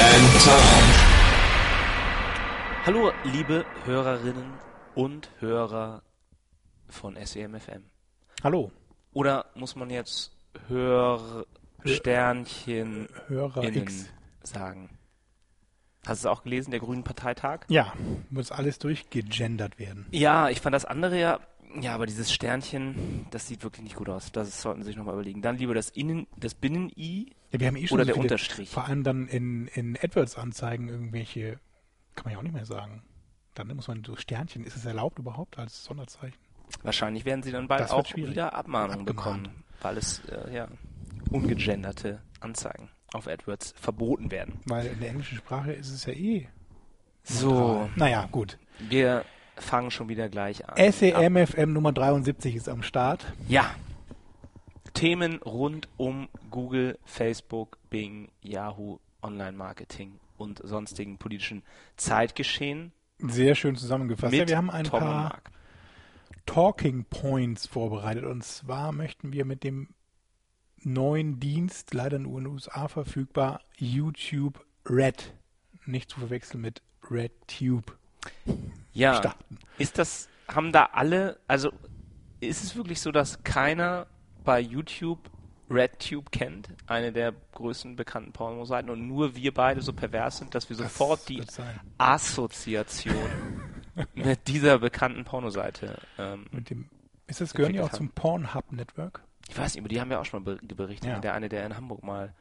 and Tom. Hallo, liebe Hörerinnen und Hörer von SEMFM. Hallo, Oder muss man jetzt Hör Sternchen Hörer X. sagen? Hast du es auch gelesen, der Grünen Parteitag? Ja, muss alles durchgegendert werden. Ja, ich fand das andere ja, ja, aber dieses Sternchen, das sieht wirklich nicht gut aus. Das sollten Sie sich nochmal überlegen. Dann lieber das Innen, das Binnen-I Ja, wir haben eh schon oder so der viele, Unterstrich. Vor allem dann in, in AdWords-Anzeigen irgendwelche, kann man ja auch nicht mehr sagen. Dann muss man so Sternchen, ist es erlaubt überhaupt als Sonderzeichen? Wahrscheinlich werden Sie dann bald auch schwierig. wieder Abmahnungen Abgemahnt. bekommen, weil es, äh, ja, ungegenderte Anzeigen auf AdWords verboten werden. Weil in der englischen Sprache ist es ja eh. So. Naja, gut. wir fangen schon wieder gleich an. SEMFM Nummer 73 ist am Start. Ja. Themen rund um Google, Facebook, Bing, Yahoo, Online-Marketing und sonstigen politischen Zeitgeschehen. Sehr schön zusammengefasst. Ja, wir haben ein Tom paar. Talking Points vorbereitet. Und zwar möchten wir mit dem neuen Dienst, leider nur in den USA verfügbar, YouTube Red, nicht zu verwechseln mit RedTube, Ja, starten. ist das, haben da alle, also ist es wirklich so, dass keiner bei YouTube RedTube kennt, eine der größten bekannten Pornoseiten, und nur wir beide so pervers sind, dass wir Das sofort die sein. Assoziation mit dieser bekannten Pornoseite ähm, Mit dem, ist das gehören die auch entwickelt zum Pornhub Network? Ich weiß nicht, über die haben wir auch schon mal ber- berichtet. Ja. Der eine, der in Hamburg mal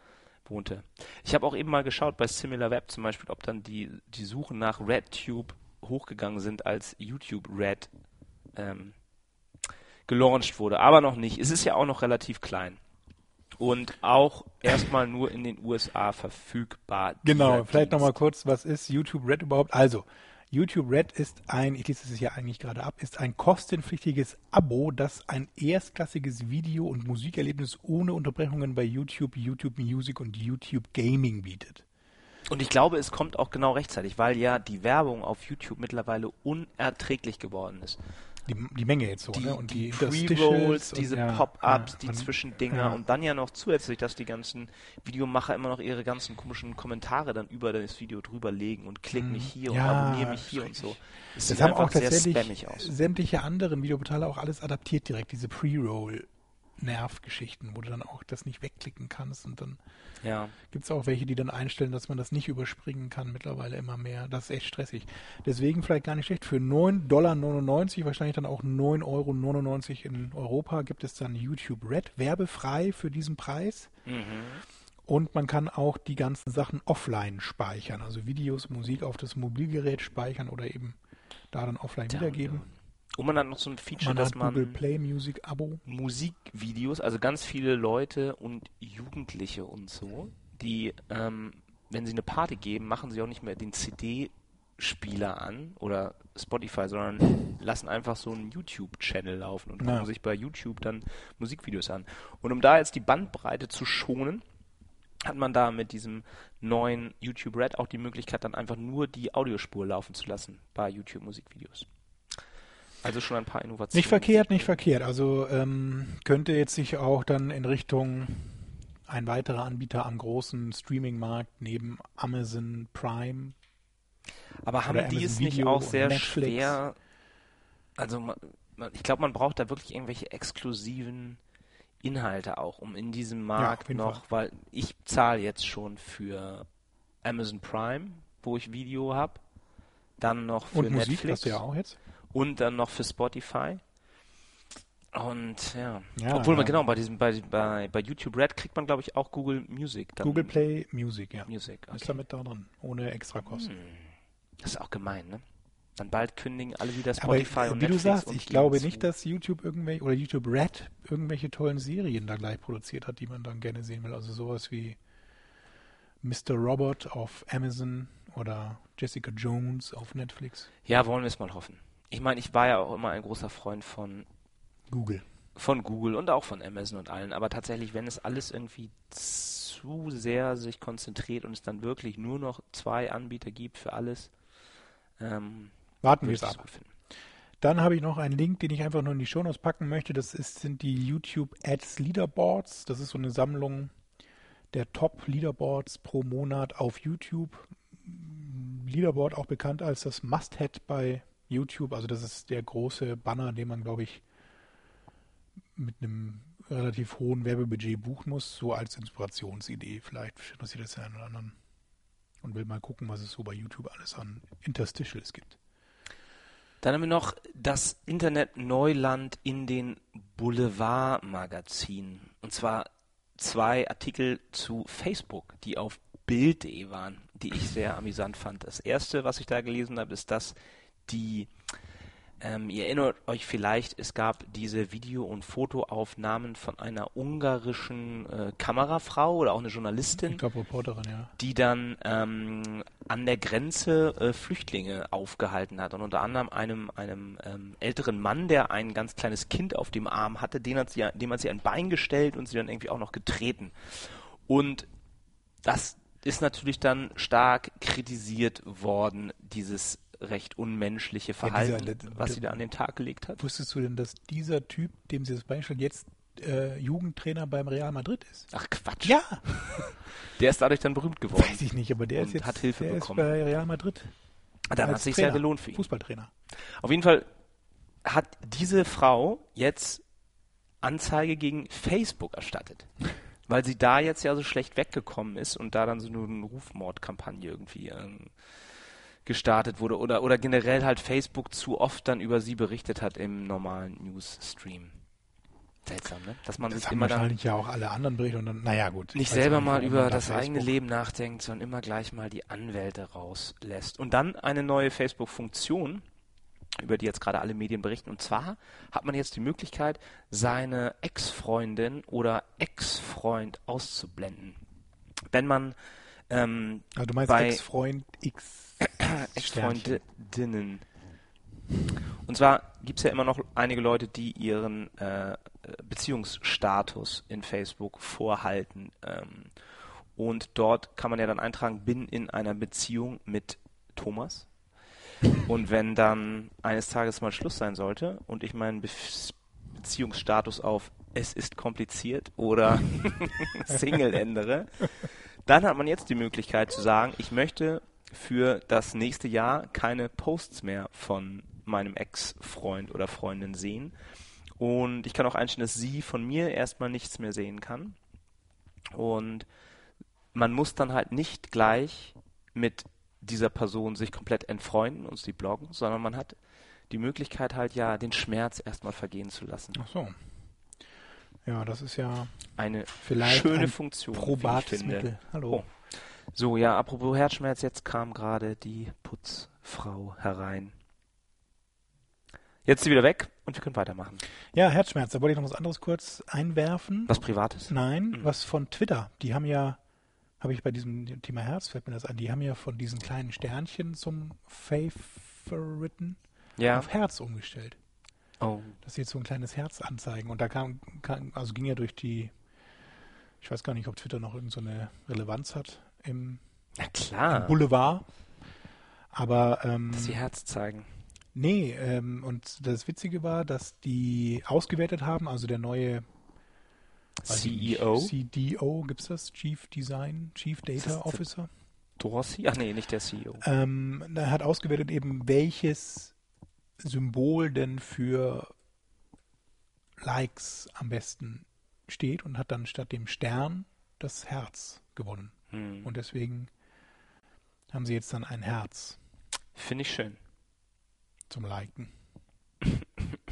wohnte. Ich habe auch eben mal geschaut bei SimilarWeb zum Beispiel, ob dann die, die Suchen nach RedTube hochgegangen sind, als YouTube Red ähm, gelauncht wurde. Aber noch nicht. Es ist ja auch noch relativ klein. Und auch erstmal nur in den USA verfügbar. Genau, vielleicht nochmal kurz, was ist YouTube Red überhaupt? Also, YouTube Red ist ein, ich lese es hier eigentlich gerade ab, ist ein kostenpflichtiges Abo, das ein erstklassiges Video- und Musikerlebnis ohne Unterbrechungen bei YouTube, YouTube Music und YouTube Gaming bietet. Und ich glaube, es kommt auch genau rechtzeitig, weil ja die Werbung auf YouTube mittlerweile unerträglich geworden ist. Die, die Menge jetzt so, die, ne? Und die, die, Pre-Rolls, diese ja, Pop-ups, ja, die und- Zwischendinger ja. und dann ja noch zusätzlich, dass die ganzen Videomacher immer noch ihre ganzen komischen Kommentare dann über das Video drüber legen und klick mich hier und Mhm. Abonniere mich hier und so. Das sieht haben auch tatsächlich sämtliche anderen Videoportale auch alles adaptiert direkt, diese Pre-Roll-Nervgeschichten, wo du dann auch das nicht wegklicken kannst und dann Ja. gibt es auch welche, die dann einstellen, dass man das nicht überspringen kann, mittlerweile immer mehr. Das ist echt stressig. Deswegen vielleicht gar nicht schlecht. Für 9,99 Dollar, wahrscheinlich dann auch 9,99 Euro in Europa, gibt es dann YouTube Red, werbefrei für diesen Preis. Mhm. Und man kann auch die ganzen Sachen offline speichern, also Videos, Musik auf das Mobilgerät speichern oder eben da dann offline wiedergeben. Und man hat noch so ein Feature, Man dass man Google Play Music Abo. Musikvideos, also ganz viele Leute und Jugendliche und so, die, ähm, wenn sie eine Party geben, machen sie auch nicht mehr den CD-Spieler an oder Spotify, sondern lassen einfach so einen YouTube-Channel laufen und gucken Ja. sich bei YouTube dann Musikvideos an. Und um da jetzt die Bandbreite zu schonen, hat man da mit diesem neuen YouTube Red auch die Möglichkeit, dann einfach nur die Audiospur laufen zu lassen bei YouTube Musikvideos. Also schon ein paar Innovationen. Nicht verkehrt, nicht verkehrt. Also ähm, könnte jetzt sich auch dann in Richtung ein weiterer Anbieter am großen Streaming-Markt neben Amazon Prime. Aber haben die es nicht auch sehr Netflix. schwer? Also man, man, ich glaube, man braucht da wirklich irgendwelche exklusiven Inhalte auch, um in diesem Markt jeden noch, weil ich zahle jetzt schon für Amazon Prime, wo ich Video habe, dann noch für Und Musik Netflix hast du ja auch jetzt. Und dann noch für Spotify. Und ja, Ja, obwohl man ja. genau bei diesem bei, bei, bei YouTube Red kriegt man glaube ich auch Google Music. Dann Google Play Music, ja. Music. Ist Okay. damit da drin, ohne extra Kosten. Das ist auch gemein, ne? Dann bald kündigen alle wieder Aber Spotify äh, und wie Netflix du sagst, ich glaube zu- nicht, dass YouTube irgendwelche oder YouTube Red irgendwelche tollen Serien da gleich produziert hat, die man dann gerne sehen will. Also sowas wie Mr. Robot auf Amazon oder Jessica Jones auf Netflix. Ja, wollen wir es mal hoffen. Ich meine, ich war ja auch immer ein großer Freund von Google. von Google und auch von Amazon und allen, aber tatsächlich, wenn es alles irgendwie zu sehr sich konzentriert und es dann wirklich nur noch zwei Anbieter gibt für alles, ähm, Warten wir es ab. Dann habe ich noch einen Link, den ich einfach nur in die Shownotes packen möchte. Das ist, sind die YouTube Ads Leaderboards. Das ist so eine Sammlung der Top Leaderboards pro Monat auf YouTube. Leaderboard auch bekannt als das Must-Have bei YouTube. Also das ist der große Banner, den man, glaube ich, mit einem relativ hohen Werbebudget buchen muss, so als Inspirationsidee. Vielleicht interessiert das den einen oder anderen und will mal gucken, was es so bei YouTube alles an Interstitials gibt. Dann haben wir noch das Internet Neuland in den Boulevardmagazinen. Und zwar zwei Artikel zu Facebook, die auf Bild.de waren, die ich sehr amüsant fand. Das erste, was ich da gelesen habe, ist, dass die, ähm, ihr erinnert euch vielleicht, es gab diese Video- und Fotoaufnahmen von einer ungarischen äh, Kamerafrau oder auch eine Journalistin Ich glaube, Reporterin, ja. die dann ähm, an der Grenze äh, Flüchtlinge aufgehalten hat und unter anderem einem, einem ähm, älteren Mann, der ein ganz kleines Kind auf dem Arm hatte, den hat sie, dem hat sie ein Bein gestellt und sie dann irgendwie auch noch getreten. Und das ist natürlich dann stark kritisiert worden, dieses recht unmenschliche Verhalten, dieser- der- was sie da an den Tag gelegt hat. Wusstest du denn, dass dieser Typ, dem sie das beistellt, jetzt äh, Jugendtrainer beim Real Madrid ist? Ach Quatsch. Ja, Der ist dadurch dann berühmt geworden. weiß ich nicht, aber der ist jetzt hat Hilfe der bekommen. ist bei Real Madrid. Dann hat sich ja gelohnt für ihn. Fußballtrainer. Auf jeden Fall hat diese Frau jetzt Anzeige gegen Facebook erstattet. Weil sie da jetzt ja so schlecht weggekommen ist und da dann so eine Rufmordkampagne irgendwie ähm, gestartet wurde oder, oder generell halt Facebook zu oft dann über sie berichtet hat im normalen Newsstream. Seltsam, ne? Dass man Das sich immer dann wahrscheinlich ja auch alle anderen Berichte und dann, naja gut. nicht selber nicht, mal über das eigene Facebook- Leben nachdenkt, sondern immer gleich mal die Anwälte rauslässt. Und dann eine neue Facebook-Funktion, über die jetzt gerade alle Medien berichten. Und zwar hat man jetzt die Möglichkeit, seine Ex-Freundin oder Ex-Freund auszublenden. Wenn man ähm, Also du meinst Ex-Freund X. Sternchen. Ex-Freundinnen. Und zwar gibt es ja immer noch einige Leute, die ihren äh, Beziehungsstatus in Facebook vorhalten. Ähm, und dort kann man ja dann eintragen, bin in einer Beziehung mit Thomas. Und wenn dann eines Tages mal Schluss sein sollte und ich meinen Be Beziehungsstatus auf es ist kompliziert oder Single ändere, dann hat man jetzt die Möglichkeit zu sagen, ich möchte für das nächste Jahr keine Posts mehr von meinem Ex-Freund oder Freundin sehen. Und ich kann auch einstellen, dass sie von mir erstmal nichts mehr sehen kann. Und man muss dann halt nicht gleich mit dieser Person sich komplett entfreunden und sie bloggen, sondern man hat die Möglichkeit halt ja, den Schmerz erstmal vergehen zu lassen. Ach so. Ja, das ist ja Eine schöne ein Funktion, probates. Mittel. Hallo. Oh. So, ja, apropos Herzschmerz, jetzt kam gerade die Putzfrau herein. Jetzt ist sie wieder weg und wir können weitermachen. Ja, Herzschmerz. Da wollte ich noch was anderes kurz einwerfen. Was Privates? Nein, Mhm. was von Twitter. Die haben ja, habe ich bei diesem Thema Herz, fällt mir das ein, die haben ja von diesen kleinen Sternchen zum Favoriten Ja. auf Herz umgestellt. Oh. Dass sie jetzt so ein kleines Herz anzeigen. Und da kam, kam also ging ja durch die, ich weiß gar nicht, ob Twitter noch irgendeine so eine Relevanz hat im, im klar. Boulevard. Aber ähm, Dass sie Herz zeigen. Nee, ähm, und das Witzige war, dass die ausgewertet haben, also der neue ich nicht, CEO? CDO, gibt's das? Chief Design, Chief Data Officer. Dorothy? Ach nee, nicht der CEO. Ähm, er hat ausgewertet eben, welches Symbol denn für Likes am besten steht und hat dann statt dem Stern das Herz gewonnen. Hm. Und deswegen haben sie jetzt dann ein Herz Finde ich schön. zum Liken.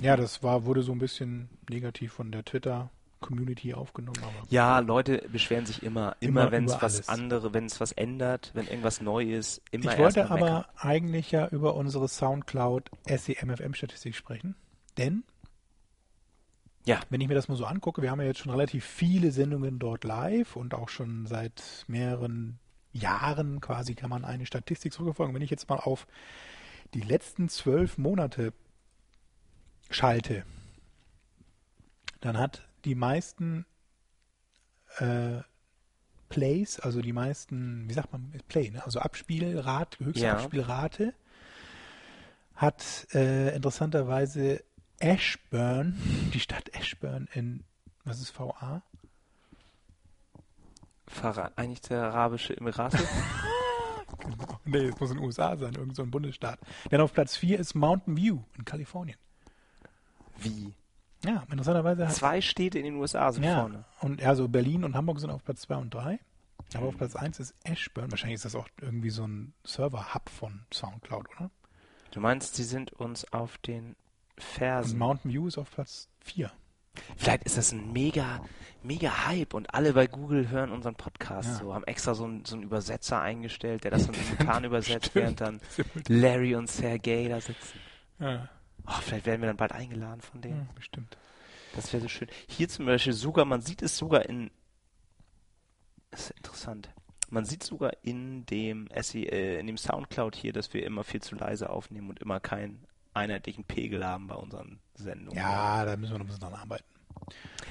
Ja, das war, wurde so ein bisschen negativ von der Twitter-Community aufgenommen, aber Ja, Leute beschweren sich immer, immer, Immer wenn es was alles. andere, wenn es was ändert, wenn irgendwas neu ist, immer ich wollte aber meckern. eigentlich ja über unsere Soundcloud SEMFM-Statistik sprechen, denn Ja. wenn ich mir das mal so angucke, wir haben ja jetzt schon relativ viele Sendungen dort live und auch schon seit mehreren Jahren quasi kann man eine Statistik zurückverfolgen. Wenn ich jetzt mal auf die letzten zwölf Monate schalte, dann hat die meisten äh, Plays, also die meisten, wie sagt man, Play, ne? also Abspielrate, höchste Ja. Abspielrate, hat äh, interessanterweise Ashburn, die Stadt Ashburn in, was ist VA? Vereinigte Arabische Emirate. Nee, es muss in den USA sein, irgend so ein Bundesstaat. Denn auf Platz 4 ist Mountain View in Kalifornien. Wie? Ja, interessanterweise hat Zwei Städte in den USA sind ja, vorne. und also Berlin und Hamburg sind auf Platz 2 und 3. Aber auf Platz 1 ist Ashburn. Wahrscheinlich ist das auch irgendwie so ein Server-Hub von Soundcloud, oder? Du meinst, sie sind uns auf den Und Fersen. Mountain View ist auf Platz 4. Vielleicht ist das ein mega, mega Hype und alle bei Google hören unseren Podcast Ja. so, haben extra so einen, so einen Übersetzer eingestellt, der das dann simultan übersetzt, während dann Larry und Sergey da sitzen. Ja, Oh, vielleicht werden wir dann bald eingeladen von denen. ja, bestimmt. Das wäre so schön. Hier zum Beispiel sogar, man sieht es sogar in. Das ist interessant. Man sieht sogar in dem SE, äh, in dem Soundcloud hier, dass wir immer viel zu leise aufnehmen und immer keinen einheitlichen Pegel haben bei unseren Sendungen. Ja, da müssen wir noch ein bisschen dran arbeiten.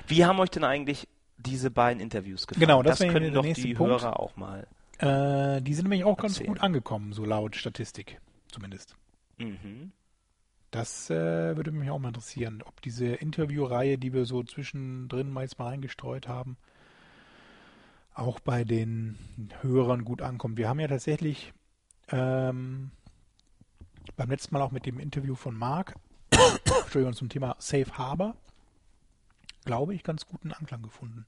Wie haben euch denn eigentlich diese beiden Interviews gefallen? Genau, das das können doch die Punkt. Hörer auch mal. Äh, die sind nämlich auch ganz Erzählen. gut angekommen, so laut Statistik zumindest. Mhm. Das äh, würde mich auch mal interessieren, ob diese Interviewreihe, die wir so zwischendrin meist mal eingestreut haben, auch bei den Hörern gut ankommt. Wir haben ja tatsächlich ähm, beim letzten Mal auch mit dem Interview von Marc, Entschuldigung, zum Thema Safe Harbor, glaube ich, ganz guten Anklang gefunden.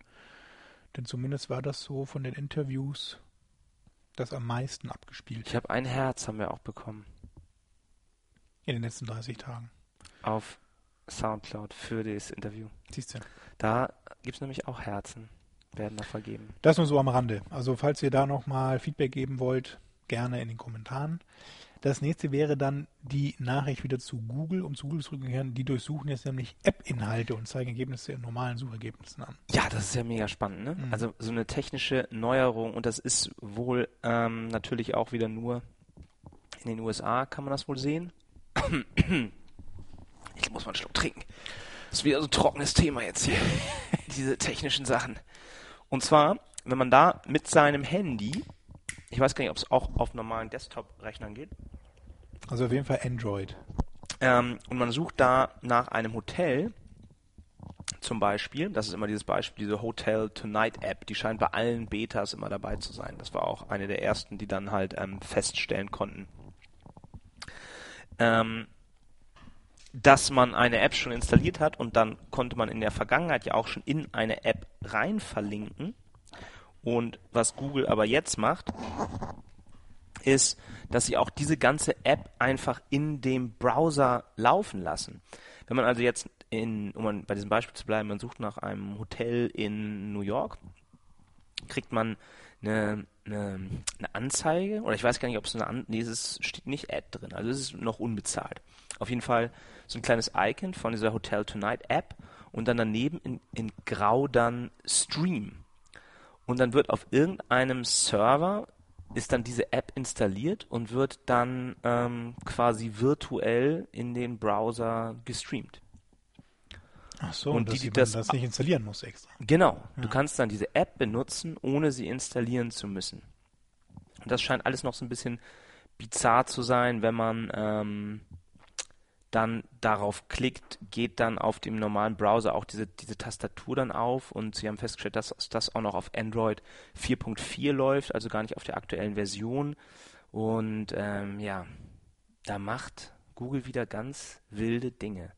Denn zumindest war das so von den Interviews das am meisten abgespielt Ich habe ein Herz, haben wir auch bekommen. in den letzten 30 Tagen. Auf Soundcloud für das Interview. Siehst du? Da gibt es nämlich auch Herzen, werden da vergeben. Das nur so am Rande. Also falls ihr da nochmal Feedback geben wollt, gerne in den Kommentaren. Das nächste wäre dann die Nachricht wieder zu Google, um zu Google zurückzukehren. Die durchsuchen jetzt nämlich App-Inhalte und zeigen Ergebnisse in normalen Suchergebnissen an. Ja, das ist ja mega spannend, ne? Mhm. Also so eine technische Neuerung und das ist wohl ähm, natürlich auch wieder nur in den USA kann man das wohl sehen. Ich muss mal einen Schluck trinken. Das ist wieder so ein trockenes Thema jetzt hier. Diese technischen Sachen. Und zwar, wenn man da mit seinem Handy, ich weiß gar nicht, ob es auch auf normalen Desktop-Rechnern geht, Also auf jeden Fall Android. ähm, und man sucht da nach einem Hotel, zum Beispiel, das ist immer dieses Beispiel, diese Hotel Tonight App, die scheint bei allen Betas immer dabei zu sein. Das war auch eine der ersten, die dann halt ähm, feststellen konnten, ähm, dass man eine App schon installiert hat und dann konnte man in der Vergangenheit ja auch schon in eine App rein verlinken. Und was Google aber jetzt macht, ist, dass sie auch diese ganze App einfach in dem Browser laufen lassen. Wenn man also jetzt in, um bei diesem Beispiel zu bleiben, man sucht nach einem Hotel in New York, kriegt man eine, eine, eine Anzeige, oder ich weiß gar nicht, ob es eine An nee, es steht nicht Ad drin, also es ist noch unbezahlt. Auf jeden Fall so ein kleines Icon von dieser Hotel Tonight App und dann daneben in, in Grau dann Stream. Und dann wird auf irgendeinem Server ist dann diese App installiert und wird dann ähm, quasi virtuell in den Browser gestreamt. Ach so, Und die, dass die man das- das nicht installieren muss extra. Genau, du kannst dann diese App benutzen, ohne sie installieren zu müssen. Und das scheint alles noch so ein bisschen bizarr zu sein, wenn man ähm, dann darauf klickt, geht dann auf dem normalen Browser auch diese, diese Tastatur dann auf und sie haben festgestellt, dass das auch noch auf Android 4.4 läuft, also gar nicht auf der aktuellen Version. Und ähm, ja, da macht Google wieder ganz wilde Dinge.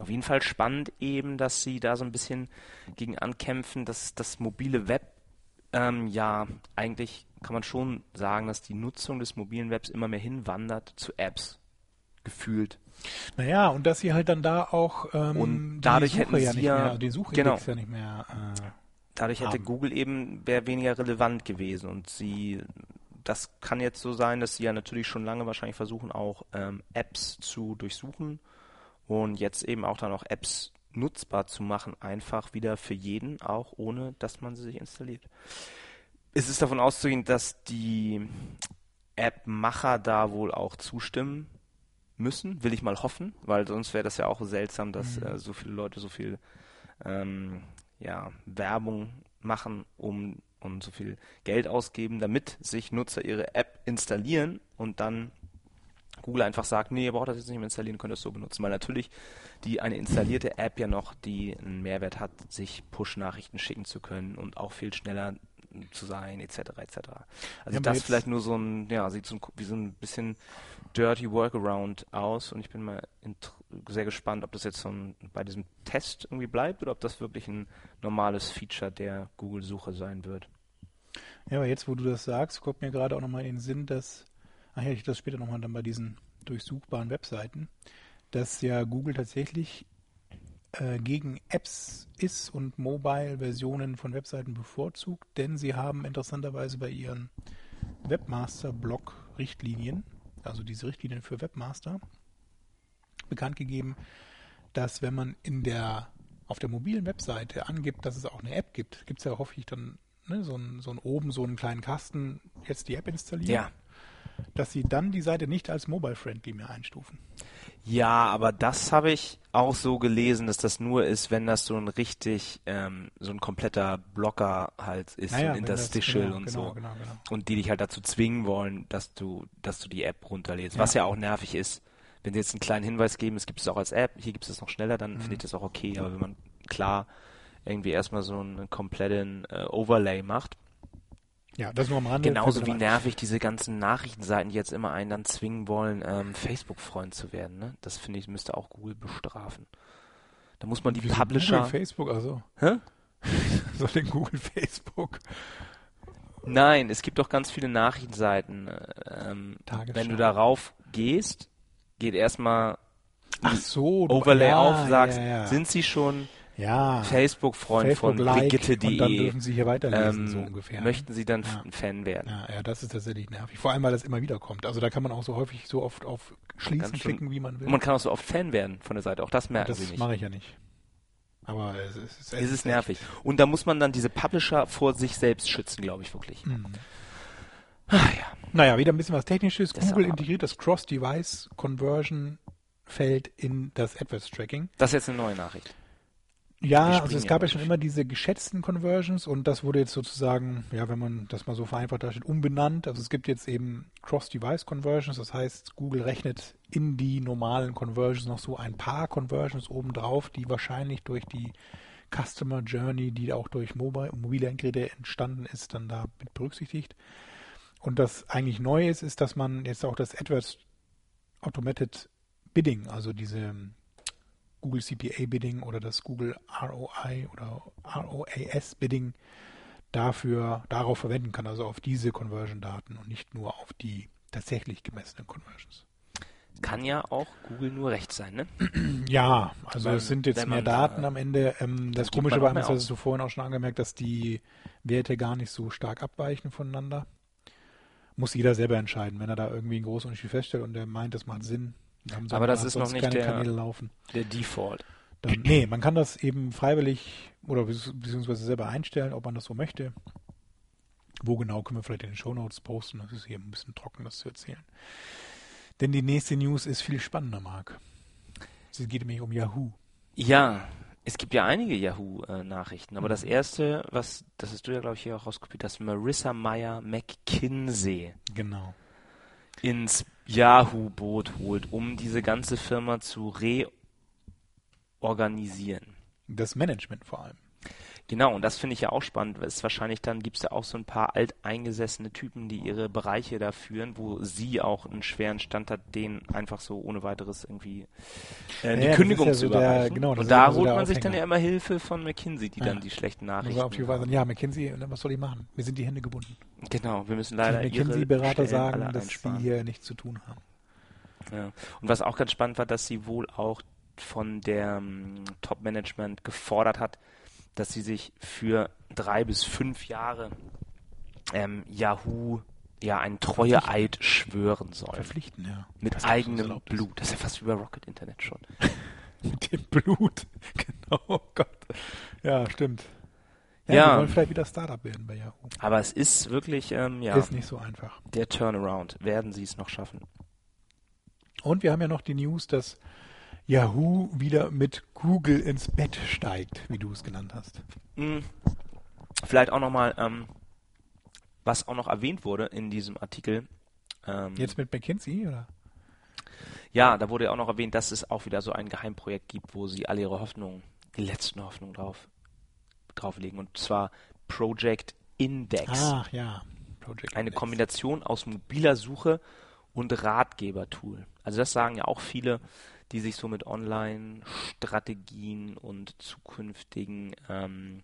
Auf jeden Fall spannend eben, dass sie da so ein bisschen gegen ankämpfen, dass das mobile Web ähm, ja eigentlich kann man schon sagen, dass die Nutzung des mobilen Webs immer mehr hinwandert zu Apps gefühlt. Naja, und dass sie halt dann da auch ähm, Und dadurch hätten ja sie nicht ja- mehr, den Suchindex genau. ja nicht mehr. Äh, Dadurch hätte Haben. Google eben wäre weniger relevant gewesen und sie das kann jetzt so sein, dass sie ja natürlich schon lange wahrscheinlich versuchen auch ähm, Apps zu durchsuchen und jetzt eben auch dann auch Apps nutzbar zu machen, einfach wieder für jeden, auch ohne dass man sie sich installiert. es ist davon auszugehen, dass die App-Macher da wohl auch zustimmen müssen, will ich mal hoffen, weil sonst wäre das ja auch seltsam, dass Mhm. äh, so viele Leute so viel ähm, ja, Werbung machen, um und so viel Geld ausgeben, damit sich Nutzer ihre App installieren und dann Google einfach sagt, nee, ihr braucht das jetzt nicht mehr installieren, könnt das so benutzen. Weil natürlich die eine installierte App ja noch die einen Mehrwert hat, sich Push-Nachrichten schicken zu können und auch viel schneller zu sein, etc. etc. Also Ja, das vielleicht nur so ein, ja, sieht so ein, wie so ein bisschen dirty Workaround aus und ich bin mal sehr gespannt, ob das jetzt so ein, bei diesem Test irgendwie bleibt oder ob das wirklich ein normales Feature der Google-Suche sein wird. Ja, aber jetzt, wo du das sagst, kommt mir gerade auch nochmal in den Sinn, dass, ach ja, ich das später nochmal dann bei diesen durchsuchbaren Webseiten, dass ja Google tatsächlich gegen Apps ist und Mobile-Versionen von bevorzugt, denn sie haben interessanterweise bei ihren Webmaster-Blog-Richtlinien, also diese Richtlinien für Webmaster, bekannt gegeben, dass wenn man in der auf der mobilen Webseite angibt, dass es auch eine App gibt, gibt es ja hoffe ich dann ne, so, ein, so ein oben so einen kleinen Kasten, jetzt die App installieren, Ja. Dass sie dann die Seite nicht als mobile-friendly mehr einstufen. Ja, aber das habe ich auch so gelesen, dass das nur ist, wenn das so ein richtig, ähm, so ein kompletter Blocker halt ist, Naja, so ein Interstitial genau, und genau, so. genau, genau. Und die dich halt dazu zwingen wollen, dass du, dass du die App runterlädst. Was ja auch nervig ist. Wenn sie jetzt einen kleinen Hinweis geben, es gibt es auch als App, hier gibt es das noch schneller, dann Mhm. finde ich das auch okay. Aber wenn man klar irgendwie erstmal so einen kompletten äh, Overlay macht, Ja, das nur am Rande. Genauso wie nervig diese ganzen Nachrichtenseiten, die jetzt immer einen dann zwingen wollen, ähm, Facebook-Freund zu werden. Ne? Das finde ich, müsste auch Google bestrafen. Da muss man die Wieso Publisher. Google, Facebook, also. Hä? So den Google Facebook. Nein, es gibt doch ganz viele Nachrichtenseiten. äh, Ähm, wenn du darauf gehst, geht erstmal Ach so, du- Overlay ja, auf, sagst, ja, ja. sind sie schon ja, Facebook-Freund von Facebook-like Brigitte.de? und dann dürfen sie hier weiterlesen, ähm, so ungefähr. Möchten sie dann Ja. ein Fan werden? Ja, ja, das ist tatsächlich nervig. Vor allem, weil das immer wieder kommt. Also da kann man auch so häufig so oft auf Schließen klicken, wie man will. Und man kann auch so oft Fan werden von der Seite. Auch das merken sie das nicht. mache ich ja nicht. Aber es ist, es Es ist nervig. Und da muss man dann diese Publisher vor sich selbst schützen, glaube ich wirklich. Mhm. Ah ja. Naja, wieder ein bisschen was Technisches. Das Google integriert das Cross-Device-Conversion-Feld in das AdWords-Tracking. Das ist jetzt eine neue Nachricht. Ja, also es gab ja schon immer diese geschätzten Conversions und das wurde jetzt sozusagen, ja, wenn man das mal so vereinfacht darstellt, umbenannt. Also es gibt jetzt eben Cross-Device-Conversions, das heißt, Google rechnet in die normalen Conversions noch so ein paar Conversions obendrauf, die wahrscheinlich durch die Customer Journey, die auch durch mobile, mobile Endgeräte entstanden ist, dann da mit berücksichtigt. Und das eigentlich neu ist, ist, dass man jetzt auch das AdWords Automated Bidding, also diese Google CPA Bidding oder das Google ROI oder ROAS Bidding dafür, darauf verwenden kann, also auf diese Conversion-Daten und nicht nur auf die tatsächlich gemessenen Conversions. Kann ja auch Google nur recht sein, ne? Ja, also Weil, es sind jetzt wenn mehr man da- Daten am Ende. Ähm, das Komische mehr das hast du vorhin auch schon angemerkt, dass die Werte gar nicht so stark abweichen voneinander. Muss jeder selber entscheiden, wenn er da irgendwie einen großen Unterschied feststellt und der meint, das macht Sinn. Aber das ist noch nicht der- Kanäle laufen. Der Default. Dann, nee, man kann das eben freiwillig oder bezieh- beziehungsweise selber einstellen, ob man das so möchte. Wo genau können wir vielleicht in den Shownotes posten. Das ist hier ein bisschen trocken, das zu erzählen. Denn die nächste News ist viel spannender, Marc. Es geht nämlich um Yahoo. Ja, es gibt ja einige Yahoo-Nachrichten, aber Mhm. das erste, was, das hast du ja, glaube ich, hier auch rauskopiert, dass Marissa Meyer McKinsey Genau. Ins Yahoo-Boot holt, um diese ganze Firma zu reorganisieren. Das Management vor allem. Genau, und das finde ich ja auch spannend. weil Es wahrscheinlich dann gibt es ja auch so ein paar alteingesessene Typen, die ihre Bereiche da führen, wo sie auch einen schweren Stand hat, denen einfach so ohne weiteres irgendwie äh, die Ja, Kündigung ist ja zu so der- überreichen. genau, das und ist da so holt der man sich dann ja immer Hilfe von McKinsey, die Ja. dann die schlechten Nachrichten auf die Weise, ja, McKinsey, was soll ich machen? Mir sind die Hände gebunden. Genau, wir müssen Die leider ihre McKinsey-Berater sagen, dass sie einsparen. hier nichts zu tun haben. Ja. Und was auch ganz spannend war, dass sie wohl auch von der ähm, Top-Management gefordert hat, dass sie sich für drei bis fünf Jahre ähm, Yahoo ja einen Treueeid schwören soll. Verpflichten, ja. Mit das eigenem. Blut. Das ist ja fast wie bei Rocket Internet schon. Mit dem Blut. Genau, oh Gott. Ja, stimmt. Ja, Ja. wir wollen vielleicht wieder Startup werden bei Yahoo. Aber es ist wirklich, ähm, ja, Ist nicht so einfach. der Turnaround. Werden sie es noch schaffen? Und wir haben ja noch die News, dass Yahoo wieder mit Google ins Bett steigt, wie du es genannt hast. Hm, Vielleicht auch nochmal, ähm, was auch noch erwähnt wurde in diesem Artikel. Ähm, Jetzt mit McKinsey, oder? Ja, da wurde ja auch noch erwähnt, dass es auch wieder so ein Geheimprojekt gibt, wo sie alle ihre Hoffnungen, die letzten Hoffnungen drauf, drauflegen. Und zwar Project Index. Ach ja, Project Eine Index. Kombination aus mobiler Suche und Ratgebertool. Also das sagen ja auch viele, die sich so mit Online-Strategien und zukünftigen, ähm,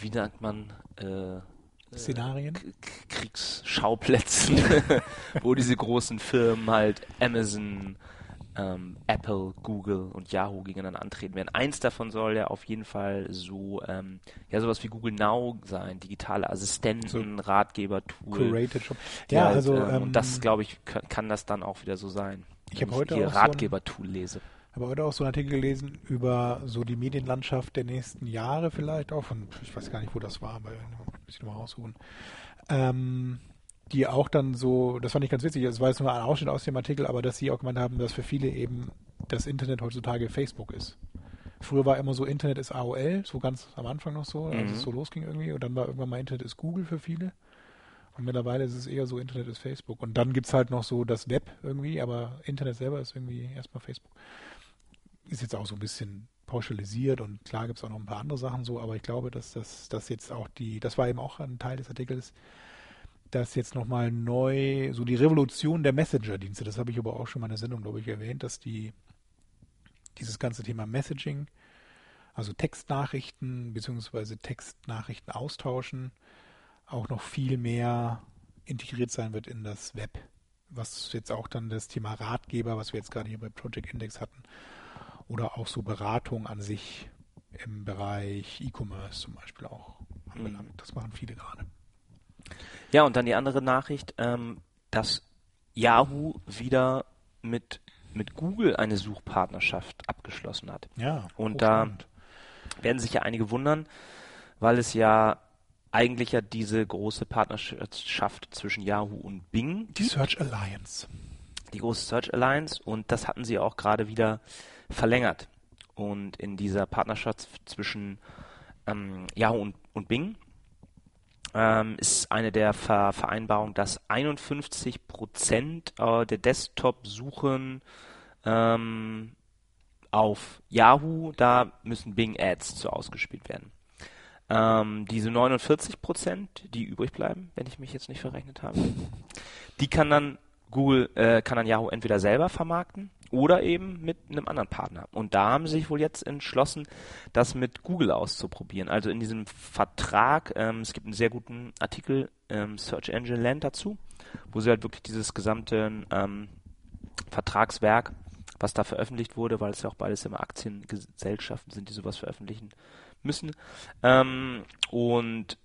wie sagt man, äh, Szenarien. K- Kriegsschauplätzen, wo diese großen Firmen halt Amazon, ähm, Apple, Google und Yahoo gegeneinander antreten werden. Eins davon soll ja auf jeden Fall so, ähm, ja, sowas wie Google Now sein, digitale Assistenten, Ratgeber-Tool. Curated Shop. Ja, halt, also ähm, ähm, und das, glaube ich, kann, kann das dann auch wieder so sein. Ich hab Wenn heute auch so Ratgeber-Tool lese. habe heute auch so einen Artikel gelesen über so die Medienlandschaft der nächsten Jahre vielleicht auch von, ich weiß gar nicht, wo das war, aber muss ich nochmal raussuchen. Ähm, die auch dann so, das fand ich ganz witzig, es war jetzt nur ein Ausschnitt aus dem Artikel, aber dass sie auch gemeint haben, dass für viele eben das Internet heutzutage Facebook ist. Früher war immer so, Internet ist AOL, so ganz am Anfang noch so, als Mhm. es so losging irgendwie. Und dann war irgendwann mal Internet ist Google für viele. Und mittlerweile ist es eher so, Internet ist Facebook. Und dann gibt's halt noch so das Web irgendwie, aber Internet selber ist irgendwie erstmal Facebook. Ist jetzt auch so ein bisschen pauschalisiert und klar gibt's auch noch ein paar andere Sachen so, aber ich glaube, dass das, das jetzt auch die, das war eben auch ein Teil des Artikels, dass jetzt nochmal neu, so die Revolution der Messenger-Dienste, das habe ich aber auch schon mal in der Sendung, glaube ich, erwähnt, dass die dieses ganze Thema Messaging, also Textnachrichten beziehungsweise Textnachrichten austauschen, auch noch viel mehr integriert sein wird in das Web. Was jetzt auch dann das Thema Ratgeber, was wir jetzt gerade hier bei Project Index hatten, oder auch so Beratung an sich im Bereich E-Commerce zum Beispiel auch anbelangt. Das machen viele gerade. Ja, und dann die andere Nachricht, ähm, dass Yahoo wieder mit, mit Google eine Suchpartnerschaft abgeschlossen hat. Ja. Und da hochspannend. werden sich ja einige wundern, weil es ja eigentlich ja diese große Partnerschaft zwischen Yahoo und Bing, die Search Alliance. die große Search Alliance, und das hatten sie auch gerade wieder verlängert. Und in dieser Partnerschaft zwischen ähm, Yahoo und, und Bing ähm, ist eine der Ver Vereinbarungen, dass 51 Prozent äh, der Desktop-Suchen ähm, auf Yahoo, da müssen Bing Ads zu ausgespielt werden. Ähm, diese 49 Prozent, die übrig bleiben, wenn ich mich jetzt nicht verrechnet habe, die kann dann Google, äh, kann dann Yahoo entweder selber vermarkten oder eben mit einem anderen Partner. Und da haben sie sich wohl jetzt entschlossen, das mit Google auszuprobieren. Also in diesem Vertrag, ähm, es gibt einen sehr guten Artikel, ähm, Search Engine Land dazu, wo sie halt wirklich dieses gesamte ähm, Vertragswerk, was da veröffentlicht wurde, weil es ja auch beides immer Aktiengesellschaften sind, die sowas veröffentlichen müssen. Ähm, und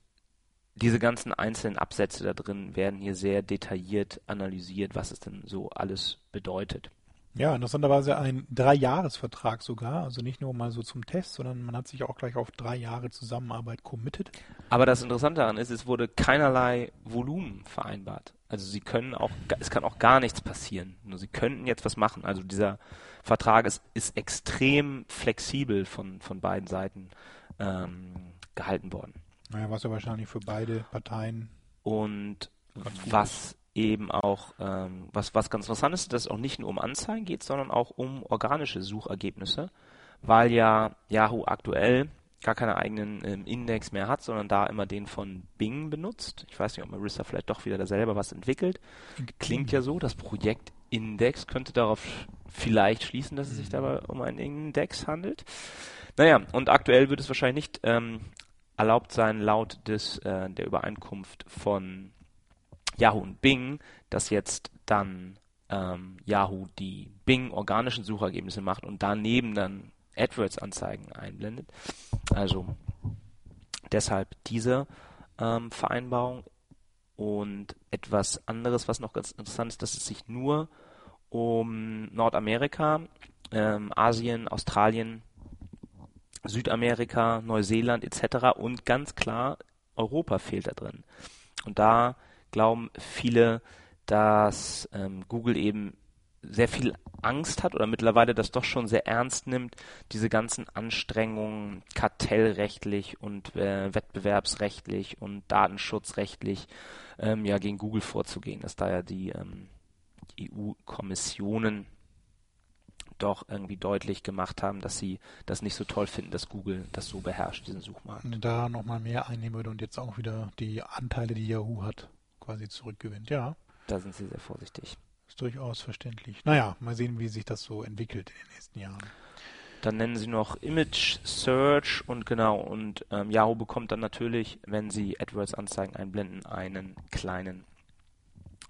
diese ganzen einzelnen Absätze da drin werden hier sehr detailliert analysiert, was es denn so alles bedeutet. Ja, interessanterweise ein Dreijahresvertrag sogar, also nicht nur mal so zum Test, sondern man hat sich auch gleich auf drei Jahre Zusammenarbeit committed. Aber das Interessante daran ist, es wurde keinerlei Volumen vereinbart. Also sie können auch, es kann auch gar nichts passieren. Nur sie könnten jetzt was machen. Also dieser Vertrag ist, ist extrem flexibel von, von beiden Seiten ähm, gehalten worden. Naja, was ja wahrscheinlich für beide Parteien. Und was eben auch, ähm, was, was ganz interessant ist, dass es auch nicht nur um Anzeigen geht, sondern auch um organische Suchergebnisse, weil ja Yahoo aktuell gar keine eigenen ähm, Index mehr hat, sondern da immer den von Bing benutzt. Ich weiß nicht, ob Marissa vielleicht doch wieder da selber was entwickelt. Klingt ja so, das Projekt Index könnte darauf vielleicht schließen, dass es sich dabei um einen Index handelt. Naja, und aktuell wird es wahrscheinlich nicht ähm, erlaubt sein, laut des, äh, der Übereinkunft von Yahoo und Bing, dass jetzt dann ähm, Yahoo die Bing organischen Suchergebnisse macht und daneben dann AdWords-Anzeigen einblendet. Also deshalb diese ähm, Vereinbarung und etwas anderes, was noch ganz interessant ist, dass es sich nur um Nordamerika, ähm, Asien, Australien Südamerika, Neuseeland etc. und ganz klar Europa fehlt da drin. Und da glauben viele, dass ähm, Google eben sehr viel Angst hat oder mittlerweile das doch schon sehr ernst nimmt, diese ganzen Anstrengungen kartellrechtlich und äh, wettbewerbsrechtlich und datenschutzrechtlich ähm, ja gegen Google vorzugehen, dass da ja die ähm, EU-Kommissionen doch irgendwie deutlich gemacht haben, dass sie das nicht so toll finden, dass Google das so beherrscht, diesen Suchmarkt. Da nochmal mehr einnehmen würde und jetzt auch wieder die Anteile, die Yahoo hat, quasi zurückgewinnt. Ja. Da sind sie sehr vorsichtig. Ist durchaus verständlich. Naja, mal sehen, wie sich das so entwickelt in den nächsten Jahren. Dann nennen sie noch Image Search und genau, und ähm, Yahoo bekommt dann natürlich, wenn sie AdWords-Anzeigen einblenden, einen kleinen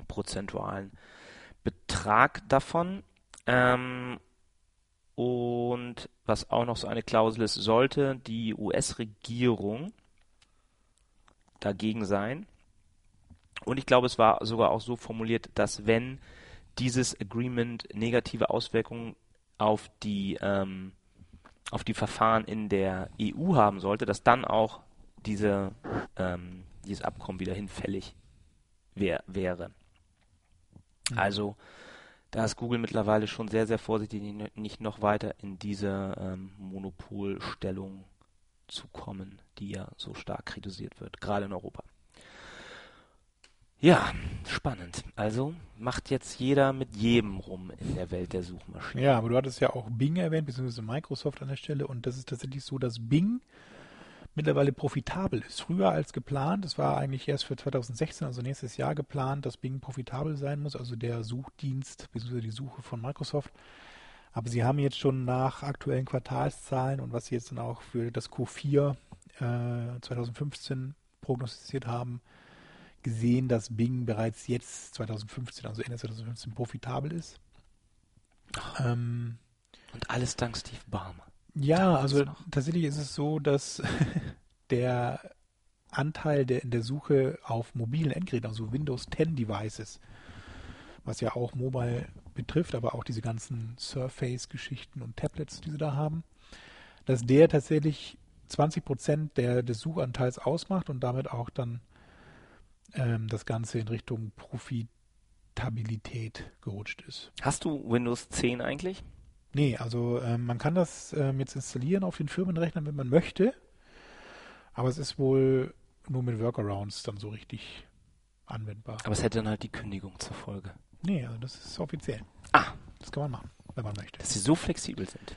prozentualen Betrag davon. Ähm, und was auch noch so eine Klausel ist, sollte die US-Regierung dagegen sein. Und ich glaube, es war sogar auch so formuliert, dass wenn dieses Agreement negative Auswirkungen auf die, ähm, auf die Verfahren in der EU haben sollte, dass dann auch diese, ähm, dieses Abkommen wieder hinfällig wär, wäre. Mhm. Also da ist Google mittlerweile schon sehr, sehr vorsichtig, nicht noch weiter in diese ähm, Monopolstellung zu kommen, die ja so stark kritisiert wird, gerade in Europa. Ja, spannend. Also macht jetzt jeder mit jedem rum in der Welt der Suchmaschinen. Ja, aber du hattest ja auch Bing erwähnt, beziehungsweise Microsoft an der Stelle. Und das ist tatsächlich so, dass Bing mittlerweile profitabel ist. Früher als geplant. Es war eigentlich erst für 2016, also nächstes Jahr geplant, dass Bing profitabel sein muss, also der Suchdienst, beziehungsweise die Suche von Microsoft. Aber sie haben jetzt schon nach aktuellen Quartalszahlen und was sie jetzt dann auch für das Q4 äh, 2015 prognostiziert haben, gesehen, dass Bing bereits jetzt 2015, also Ende 2015, profitabel ist. Ähm, und alles dank Steve Barmer. Ja, also tatsächlich ist es so, dass der Anteil der in der Suche auf mobilen Endgeräten, also Windows 10 Devices, was ja auch Mobile betrifft, aber auch diese ganzen Surface-Geschichten und Tablets, die sie da haben, dass der tatsächlich 20 Prozent des Suchanteils ausmacht und damit auch dann ähm, das Ganze in Richtung Profitabilität gerutscht ist. Hast du Windows 10 eigentlich? Nee, also ähm, man kann das ähm, jetzt installieren auf den Firmenrechnern, wenn man möchte. Aber es ist wohl nur mit Workarounds dann so richtig anwendbar. Aber es hätte dann halt die Kündigung zur Folge. Nee, also das ist offiziell. Ah. Das kann man machen, wenn man möchte. Dass sie so flexibel sind.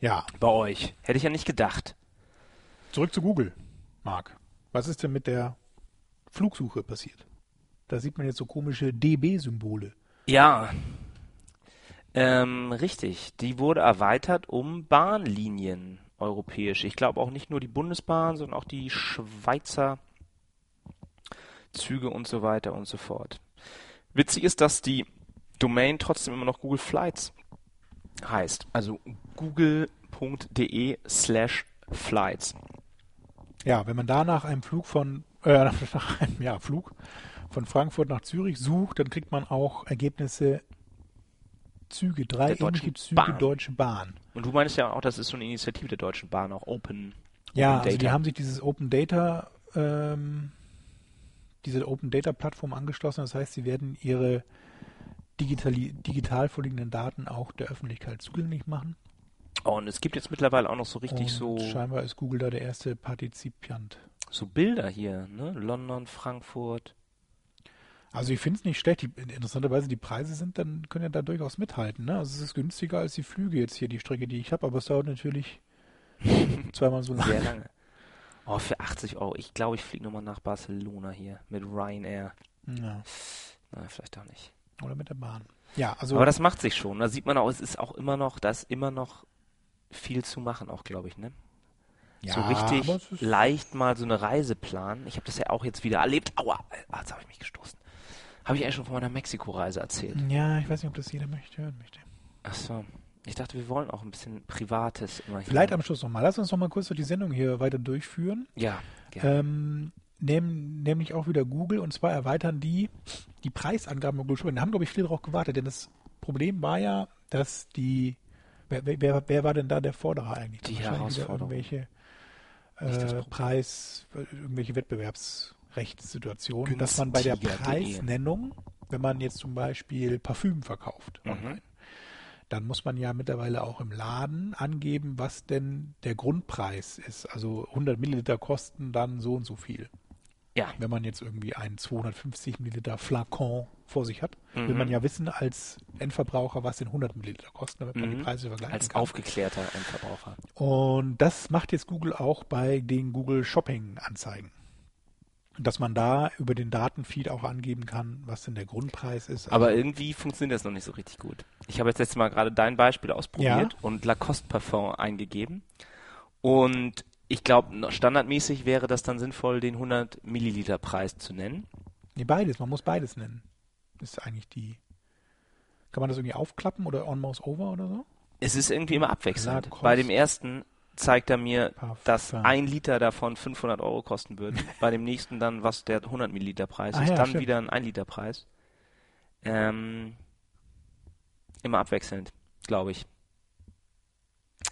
Ja. Bei euch. Hätte ich ja nicht gedacht. Zurück zu Google, Marc. Was ist denn mit der Flugsuche passiert. Da sieht man jetzt so komische DB-Symbole. Ja, ähm, richtig. Die wurde erweitert um Bahnlinien europäisch. Ich glaube auch nicht nur die Bundesbahn, sondern auch die Schweizer Züge und so weiter und so fort. Witzig ist, dass die Domain trotzdem immer noch Google Flights heißt. Also google.de slash flights. Ja, wenn man da nach einem Flug von äh, nach einem ja, Flug von Frankfurt nach Zürich sucht, dann kriegt man auch Ergebnisse Züge, drei ähnliche Züge Bahn. Deutsche Bahn. Und du meinst ja auch, das ist so eine Initiative der Deutschen Bahn, auch Open. Ja, Open also die haben sich dieses Open Data, ähm, diese Open Data Plattform angeschlossen. Das heißt, sie werden ihre digitali digital vorliegenden Daten auch der Öffentlichkeit zugänglich machen. Oh, und es gibt jetzt mittlerweile auch noch so richtig und so. Scheinbar ist Google da der erste Partizipant so Bilder hier, ne? London, Frankfurt. Also ich finde es nicht schlecht. Die, interessanterweise die Preise sind dann können ja da durchaus mithalten. Ne? Also es ist günstiger als die Flüge jetzt hier die Strecke, die ich habe, aber es dauert natürlich zweimal so lange. Sehr lange. Oh, für 80 Euro. Ich glaube, ich fliege nochmal nach Barcelona hier mit Ryanair. Ja. Na, vielleicht auch nicht. Oder mit der Bahn. Ja, also. Aber das macht sich schon. Da sieht man auch, es ist auch immer noch, da ist immer noch viel zu machen, auch glaube ich, ne? Ja, so richtig leicht mal so eine Reise planen. Ich habe das ja auch jetzt wieder erlebt. Aua, ah, jetzt habe ich mich gestoßen. Habe ich eigentlich schon von meiner Mexiko-Reise erzählt? Ja, ich weiß nicht, ob das jeder möchte, hören möchte. Ach so. Ich dachte, wir wollen auch ein bisschen Privates immer hier. Vielleicht am Schluss nochmal. Lass uns noch mal kurz die Sendung hier weiter durchführen. Ja, gerne. Ähm, nämlich auch wieder Google und zwar erweitern die die Preisangaben bei Google Shopping. Da haben, glaube ich, viele darauf gewartet, denn das Problem war ja, dass die Wer, wer, wer war denn da der Vorderer eigentlich? Die Herausforderung. Irgendwelche äh. Preis, irgendwelche Wettbewerbsrechtssituationen, dass man bei der. Preisnennung, wenn man jetzt zum Beispiel Parfüm verkauft Mhm. online, dann muss man ja mittlerweile auch im Laden angeben, was denn der Grundpreis ist. Also 100 Milliliter kosten dann so und so viel. Ja. Wenn man jetzt irgendwie einen 250 Milliliter Flakon vor sich hat, will Mhm. man ja wissen als Endverbraucher, was denn 100 Milliliter kosten, damit man die Mhm. Preise vergleichen Als kann. aufgeklärter Endverbraucher. Und das macht jetzt Google auch bei den Google Shopping Anzeigen. Dass man da über den Datenfeed auch angeben kann, was denn der Grundpreis ist. Aber irgendwie funktioniert das noch nicht so richtig gut. Ich habe jetzt letztes Mal gerade dein Beispiel ausprobiert Ja. und Lacoste Parfum eingegeben. Und ich glaube, standardmäßig wäre das dann sinnvoll, den 100 Milliliter Preis zu nennen. nee, beides, man muss beides nennen. Ist eigentlich die. Kann man das irgendwie aufklappen oder on mouse over oder so? Es ist irgendwie immer abwechselnd. Lacoste Bei dem ersten zeigt er mir, dass ein Liter davon 500 Euro kosten würde. Bei dem nächsten dann, was der 100 Milliliter Preis Ah ist. ja, dann stimmt. wieder ein 1 Liter Preis. Ähm, immer abwechselnd, glaube ich.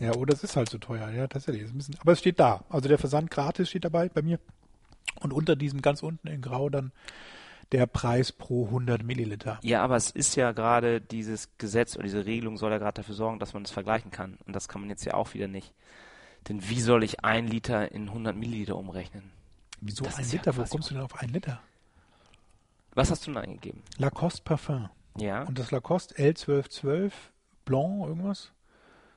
Ja, oder es ist halt so teuer, ja, tatsächlich. Ist ein bisschen, aber es steht da. Also der Versand gratis steht dabei bei mir. Und unter diesem ganz unten in Grau dann der Preis pro 100 Milliliter. Ja, aber es ist ja gerade dieses Gesetz oder diese Regelung soll ja gerade dafür sorgen, dass man es vergleichen kann. Und das kann man jetzt ja auch wieder nicht. Denn wie soll ich ein Liter in 100 Milliliter umrechnen? Wieso Das ein ist ja Liter? Wo kommst du denn auf ein Liter? Was hast du denn eingegeben? Lacoste Parfum. Ja, Und das Lacoste L1212 Blanc irgendwas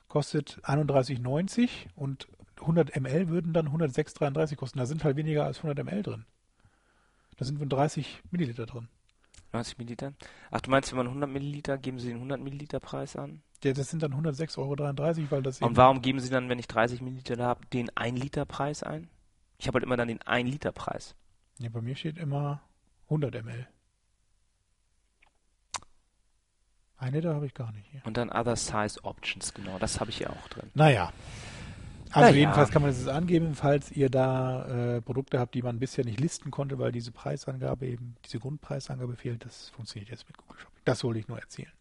kostet 31,90 und 100 ml würden dann 106,33 kosten. Da sind halt weniger als 100 ml drin. Da sind nur 30 Milliliter drin. 90 Milliliter. Ach, du meinst, wenn man 100 Milliliter, geben sie den 100 Milliliter Preis an? Ja, das sind dann 106,33 Euro, weil das Und warum geben sie dann, wenn ich 30 Milliliter habe, den 1 Liter Preis ein? Ich habe halt immer dann den 1 Liter Preis. Ja, bei mir steht immer 100 ml. Ein Liter habe ich gar nicht hier. Und dann Other Size Options, genau, das habe ich hier auch drin. Naja. Also Naja. jedenfalls kann man es angeben, falls ihr da äh, Produkte habt, die man bisher nicht listen konnte, weil diese Preisangabe eben, diese Grundpreisangabe fehlt. Das funktioniert jetzt mit Google Shopping. Das wollte ich nur erzählen.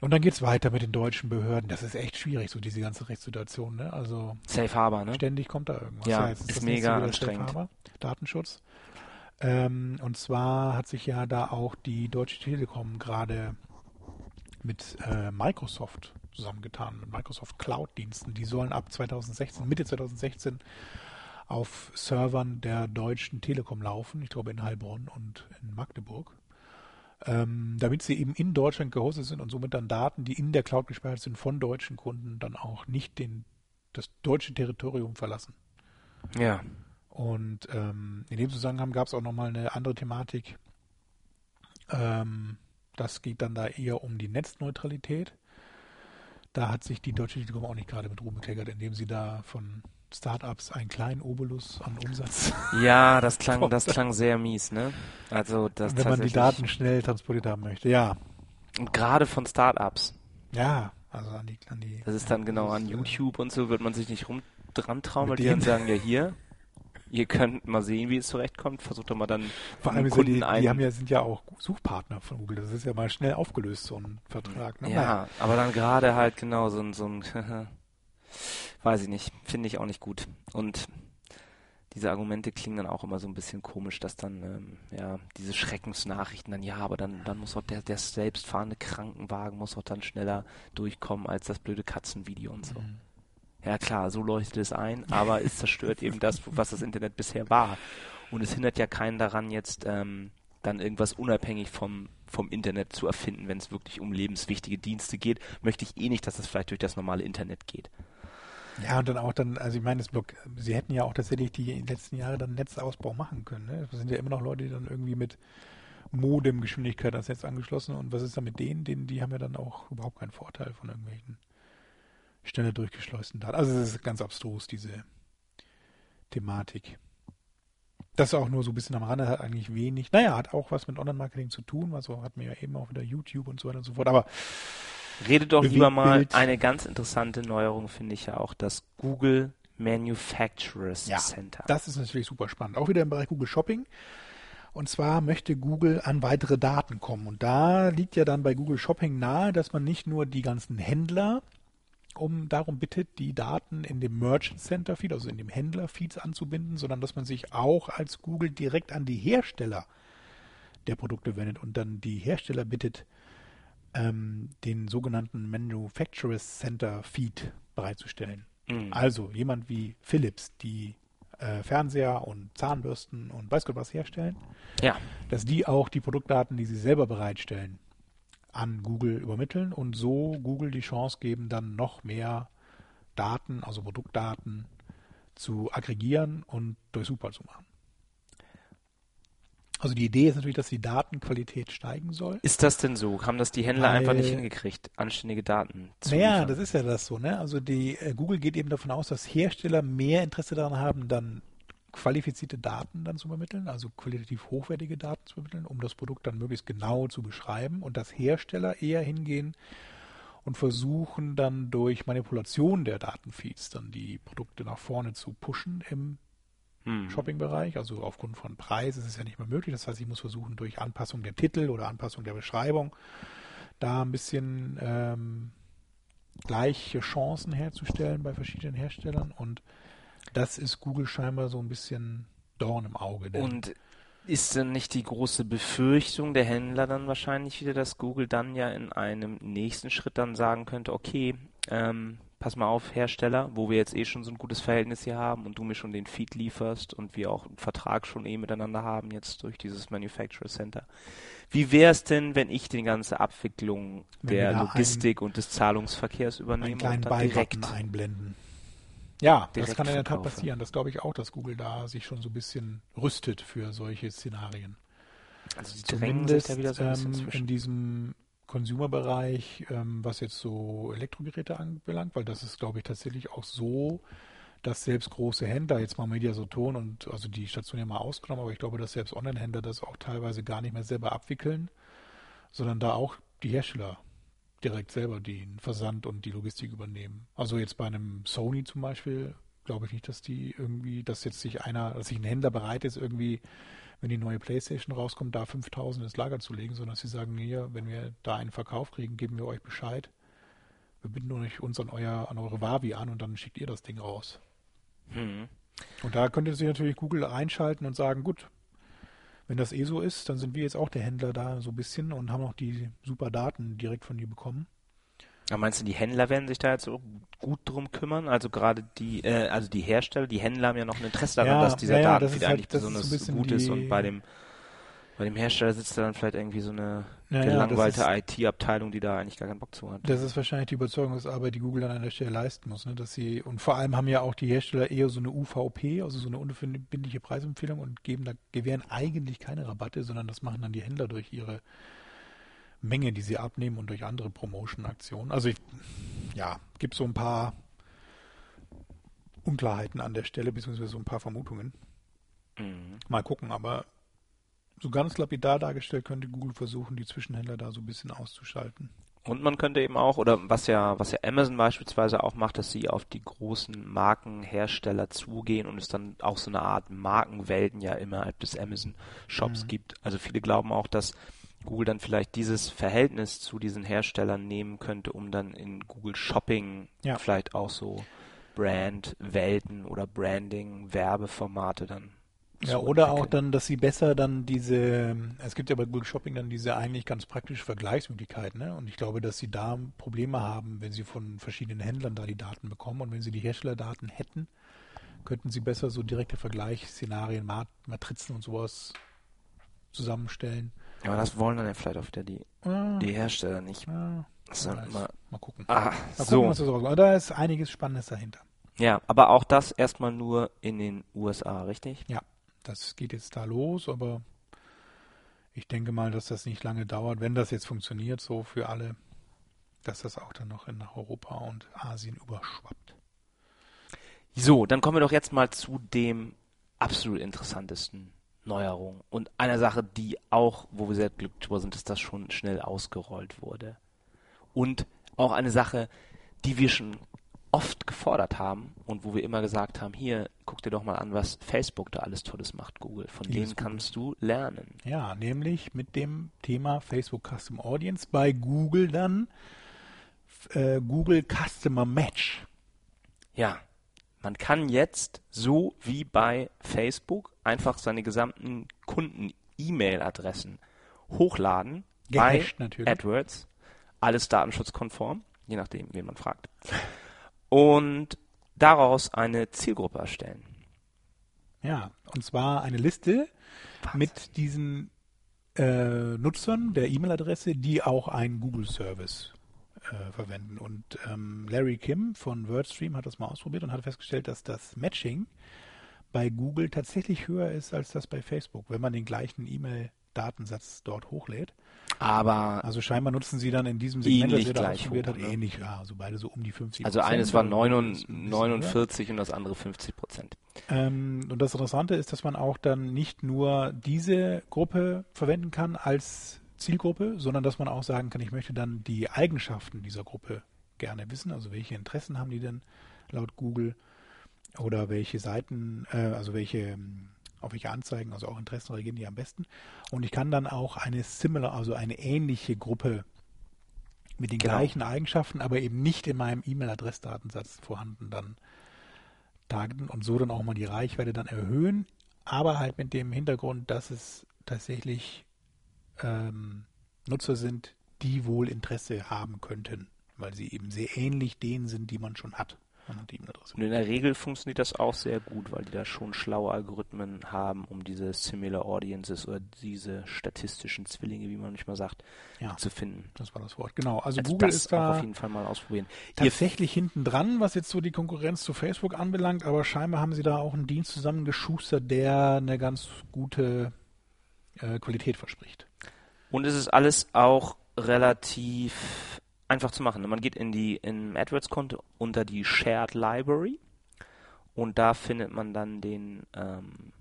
Und dann geht's weiter mit den deutschen Behörden. Das ist echt schwierig, so diese ganze Rechtssituation. Ne? Also Safe Harbor, ne? ständig kommt da irgendwas. Ja, jetzt ist das mega anstrengend. Harbor, Datenschutz. Ähm, und zwar hat sich ja da auch die Deutsche Telekom gerade mit äh, Microsoft zusammengetan, mit Microsoft Cloud-Diensten. Die sollen ab 2016, Mitte 2016 auf Servern der Deutschen Telekom laufen, ich glaube in Heilbronn und in Magdeburg, ähm, damit sie eben in Deutschland gehostet sind und somit dann Daten, die in der Cloud gespeichert sind, von deutschen Kunden dann auch nicht den, das deutsche Territorium verlassen. Ja. Und ähm, in dem Zusammenhang gab es auch nochmal eine andere Thematik. Ähm, das geht dann da eher um die Netzneutralität. Da hat sich die Deutsche Telekom auch nicht gerade mit Ruhm bekleckert, indem sie da von Startups einen kleinen Obolus an Umsatz, Ja, das klang, das klang sehr mies, ne? Also das wenn man die Daten schnell transportiert haben möchte. Ja, Und gerade von Startups. ja, also an die, an die Das ist dann genau an YouTube und so, wird man sich nicht rum dran trauen, weil die dann sagen, ja hier, ihr könnt mal sehen, wie es zurechtkommt. Versucht doch mal dann Vor allem Kunden die, die haben ja, sind ja auch Suchpartner von Google. Das ist ja mal schnell aufgelöst, so ein Vertrag. Ne? Ja, aber dann gerade halt genau so ein, so ein weiß ich nicht, finde ich auch nicht gut. Und diese Argumente klingen dann auch immer so ein bisschen komisch, dass dann, ähm, ja, diese Schreckensnachrichten dann, ja, aber dann, dann muss auch der, der selbstfahrende Krankenwagen muss auch dann schneller durchkommen als das blöde Katzenvideo und so. Mhm. Ja klar, so leuchtet es ein, aber es zerstört eben das, was das Internet bisher war. Und es hindert ja keinen daran, jetzt ähm, dann irgendwas unabhängig vom, vom Internet zu erfinden, wenn es wirklich um lebenswichtige Dienste geht. Möchte ich eh nicht, dass es vielleicht durch das normale Internet geht. Ja, und dann auch dann, also ich meine, das Block, sie hätten ja auch tatsächlich die letzten Jahre dann Netzausbau machen können. Ne? Das sind ja immer noch Leute, die dann irgendwie mit Modemgeschwindigkeit ans Netz angeschlossen und was ist da mit denen? denen? Die haben ja dann auch überhaupt keinen Vorteil von irgendwelchen schneller durchgeschleusten Daten. Also es ist ganz abstrus, diese Thematik. Das auch nur so ein bisschen am Rande hat eigentlich wenig. Naja, hat auch was mit Online-Marketing zu tun, also hat mir ja eben auch wieder YouTube und so weiter und so fort. Aber Redet doch lieber mal, eine ganz interessante Neuerung finde ich ja auch das Google Manufacturers Ja, Center. Das ist natürlich super spannend. Auch wieder im Bereich Google Shopping. Und zwar möchte Google an weitere Daten kommen. Und da liegt ja dann bei Google Shopping nahe, dass man nicht nur die ganzen Händler um darum bittet, die Daten in dem Merchant Center Feed, also in dem Händler Feeds anzubinden, sondern dass man sich auch als Google direkt an die Hersteller der Produkte wendet und dann die Hersteller bittet, ähm, den sogenannten Manufacturers Center Feed bereitzustellen. Mhm. Also jemand wie Philips, die äh, Fernseher und Zahnbürsten und weiß Gott was herstellen, Ja. dass die auch die Produktdaten, die sie selber bereitstellen, an Google übermitteln und so Google die Chance geben, dann noch mehr Daten, also Produktdaten, zu aggregieren und durchsuchbar zu machen. Also die Idee ist natürlich, dass die Datenqualität steigen soll. Ist das denn so? Haben das die Händler Weil- einfach nicht hingekriegt, anständige Daten zu Naja, liefern? das ist ja das so, ne? Also die äh, Google geht eben davon aus, dass Hersteller mehr Interesse daran haben, dann qualifizierte Daten dann zu übermitteln, also qualitativ hochwertige Daten zu übermitteln, um das Produkt dann möglichst genau zu beschreiben und dass Hersteller eher hingehen und versuchen dann durch Manipulation der Datenfeeds dann die Produkte nach vorne zu pushen im Hm. Shopping-Bereich. Also aufgrund von Preis ist es ja nicht mehr möglich. Das heißt, ich muss versuchen, durch Anpassung der Titel oder Anpassung der Beschreibung da ein bisschen ähm, gleiche Chancen herzustellen bei verschiedenen Herstellern. Und das ist Google scheinbar so ein bisschen Dorn im Auge. Und ist denn nicht die große Befürchtung der Händler dann wahrscheinlich wieder, dass Google dann ja in einem nächsten Schritt dann sagen könnte, okay, ähm, pass mal auf, Hersteller, wo wir jetzt eh schon so ein gutes Verhältnis hier haben und du mir schon den Feed lieferst und wir auch einen Vertrag schon eh miteinander haben, jetzt durch dieses Manufacturer Center. Wie wäre es denn, wenn ich die ganze Abwicklung Wenn der Logistik und des Zahlungsverkehrs übernehme einen und dann direkt einblenden. Ja, das direkt kann in der Tat passieren. Das glaube ich auch, dass Google da sich schon so ein bisschen rüstet für solche Szenarien. also die drängen sich Zumindest da wieder so ein bisschen ähm, zwischen. in diesem Consumer-Bereich, ähm, was jetzt so Elektrogeräte anbelangt, weil das ist, glaube ich, tatsächlich auch so, dass selbst große Händler, jetzt mal Mediasoton und also die Station ja mal ausgenommen, aber ich glaube, dass selbst Online-Händler das auch teilweise gar nicht mehr selber abwickeln, sondern da auch die Hersteller direkt selber den Versand und die Logistik übernehmen. Also jetzt bei einem Sony zum Beispiel glaube ich nicht, dass die irgendwie, dass jetzt sich einer, dass sich ein Händler bereit ist, irgendwie, wenn die neue Playstation rauskommt, da 5000 ins Lager zu legen, sondern dass sie sagen, hier, wenn wir da einen Verkauf kriegen, geben wir euch Bescheid. Wir binden euch uns an, euer, an eure Wavi an und dann schickt ihr das Ding raus. Hm. Und da könnte sich natürlich Google einschalten und sagen, gut, wenn das eh so ist, dann sind wir jetzt auch der Händler da so ein bisschen und haben auch die super Daten direkt von dir bekommen. Aber meinst du, die Händler werden sich da jetzt so gut drum kümmern? Also gerade die, äh, also die Hersteller, die Händler haben ja noch ein Interesse daran, Ja, dass dieser ja, ja, das Datenfeed ist halt- eigentlich das ist besonders bisschen gut ist und bei dem bei dem Hersteller sitzt da dann vielleicht irgendwie so eine Ja, ja, gelangweilte das IT-Abteilung, die da eigentlich gar keinen Bock zu hat. Das ist wahrscheinlich die Überzeugungsarbeit, die Google dann an der Stelle leisten muss, ne? dass sie und vor allem haben ja auch die Hersteller eher so eine UVP, also so eine unverbindliche Preisempfehlung und geben da gewähren eigentlich keine Rabatte, sondern das machen dann die Händler durch ihre Menge, die sie abnehmen und durch andere Promotion-Aktionen. Also ich, ja, gibt so ein paar Unklarheiten an der Stelle, beziehungsweise so ein paar Vermutungen. Mhm. Mal gucken, aber so ganz lapidar dargestellt könnte Google versuchen, die Zwischenhändler da so ein bisschen auszuschalten. Und man könnte eben auch, oder was ja, was ja Amazon beispielsweise auch macht, dass sie auf die großen Markenhersteller zugehen und es dann auch so eine Art Markenwelten ja innerhalb des Amazon Shops Mhm. gibt. Also viele glauben auch, dass Google dann vielleicht dieses Verhältnis zu diesen Herstellern nehmen könnte, um dann in Google Shopping Ja. vielleicht auch so Brandwelten oder Branding, Werbeformate dann. Ja, oder auch dann, dass sie besser dann diese, es gibt ja bei Google Shopping dann diese eigentlich ganz praktische Vergleichsmöglichkeiten, ne? Und ich glaube, dass sie da Probleme haben, wenn sie von verschiedenen Händlern da die Daten bekommen und wenn sie die Herstellerdaten hätten, könnten sie besser so direkte Vergleichsszenarien, Mat Matrizen und sowas zusammenstellen. Aber das wollen dann ja vielleicht auch wieder die, Ah, die Hersteller nicht. ah, weiß. immer, mal gucken. ah, Mal gucken, so. Da ist einiges Spannendes dahinter. Ja, aber auch das erstmal nur in den USA, richtig? Ja, das geht jetzt da los, aber ich denke mal, dass das nicht lange dauert, wenn das jetzt funktioniert, so für alle, dass das auch dann noch in nach Europa und Asien überschwappt. So, dann kommen wir doch jetzt mal zu dem absolut interessantesten Neuerung und einer Sache, die auch, wo wir sehr glücklich drüber sind, dass das schon schnell ausgerollt wurde. Und auch eine Sache, die wir schon oft gefordert haben und wo wir immer gesagt haben, hier, guck dir doch mal an, was Facebook da alles Tolles macht, Google. Von Liebes denen kannst du lernen. Ja, nämlich mit dem Thema Facebook Custom Audience bei Google dann äh, Google Customer Match. Ja, man kann jetzt so wie bei Facebook einfach seine gesamten Kunden-E-Mail-Adressen hochladen Gehasht bei natürlich. AdWords. Alles datenschutzkonform, je nachdem, wen man fragt. Und daraus eine Zielgruppe erstellen. Ja, und zwar eine Liste mit diesen äh, Nutzern der E-Mail-Adresse, die auch einen Google-Service äh, verwenden. Und ähm, Larry Kim von WordStream hat das mal ausprobiert und hat festgestellt, dass das Matching bei Google tatsächlich höher ist als das bei Facebook, wenn man den gleichen E-Mail-Datensatz dort hochlädt. Aber Also scheinbar nutzen sie dann in diesem Segment, das ihr da ausprobiert hoch, hat, ne? ähnlich, ja, also beide so um die 50% also eines war Prozent, 49 ein bisschen höher. 49 und das andere 50 Prozent. Ähm, und das Interessante ist, dass man auch dann nicht nur diese Gruppe verwenden kann als Zielgruppe, sondern dass man auch sagen kann, ich möchte dann die Eigenschaften dieser Gruppe gerne wissen. Also welche Interessen haben die denn laut Google oder welche Seiten, äh, also welche, ähm, auf welche Anzeigen, also auch Interessen reagieren die am besten. Und ich kann dann auch eine similar, also eine ähnliche Gruppe mit den Genau. gleichen Eigenschaften, aber eben nicht in meinem E-Mail-Adressdatensatz vorhanden dann targeten und so dann auch mal die Reichweite dann erhöhen, aber halt mit dem Hintergrund, dass es tatsächlich ähm, Nutzer sind, die wohl Interesse haben könnten, weil sie eben sehr ähnlich denen sind, die man schon hat. Und in der Regel funktioniert das auch sehr gut, weil die da schon schlaue Algorithmen haben, um diese Similar Audiences oder diese statistischen Zwillinge, wie man manchmal sagt, Ja, zu finden. das war das Wort. Genau. Also, Also Google ist da auf jeden Fall mal ausprobieren. Tatsächlich hinten dran, was jetzt so die Konkurrenz zu Facebook anbelangt, aber scheinbar haben sie da auch einen Dienst zusammengeschustert, der eine ganz gute äh, Qualität verspricht. Und es ist alles auch relativ einfach zu machen. Man geht in die im AdWords-Konto unter die Shared Library und da findet man dann den ähm,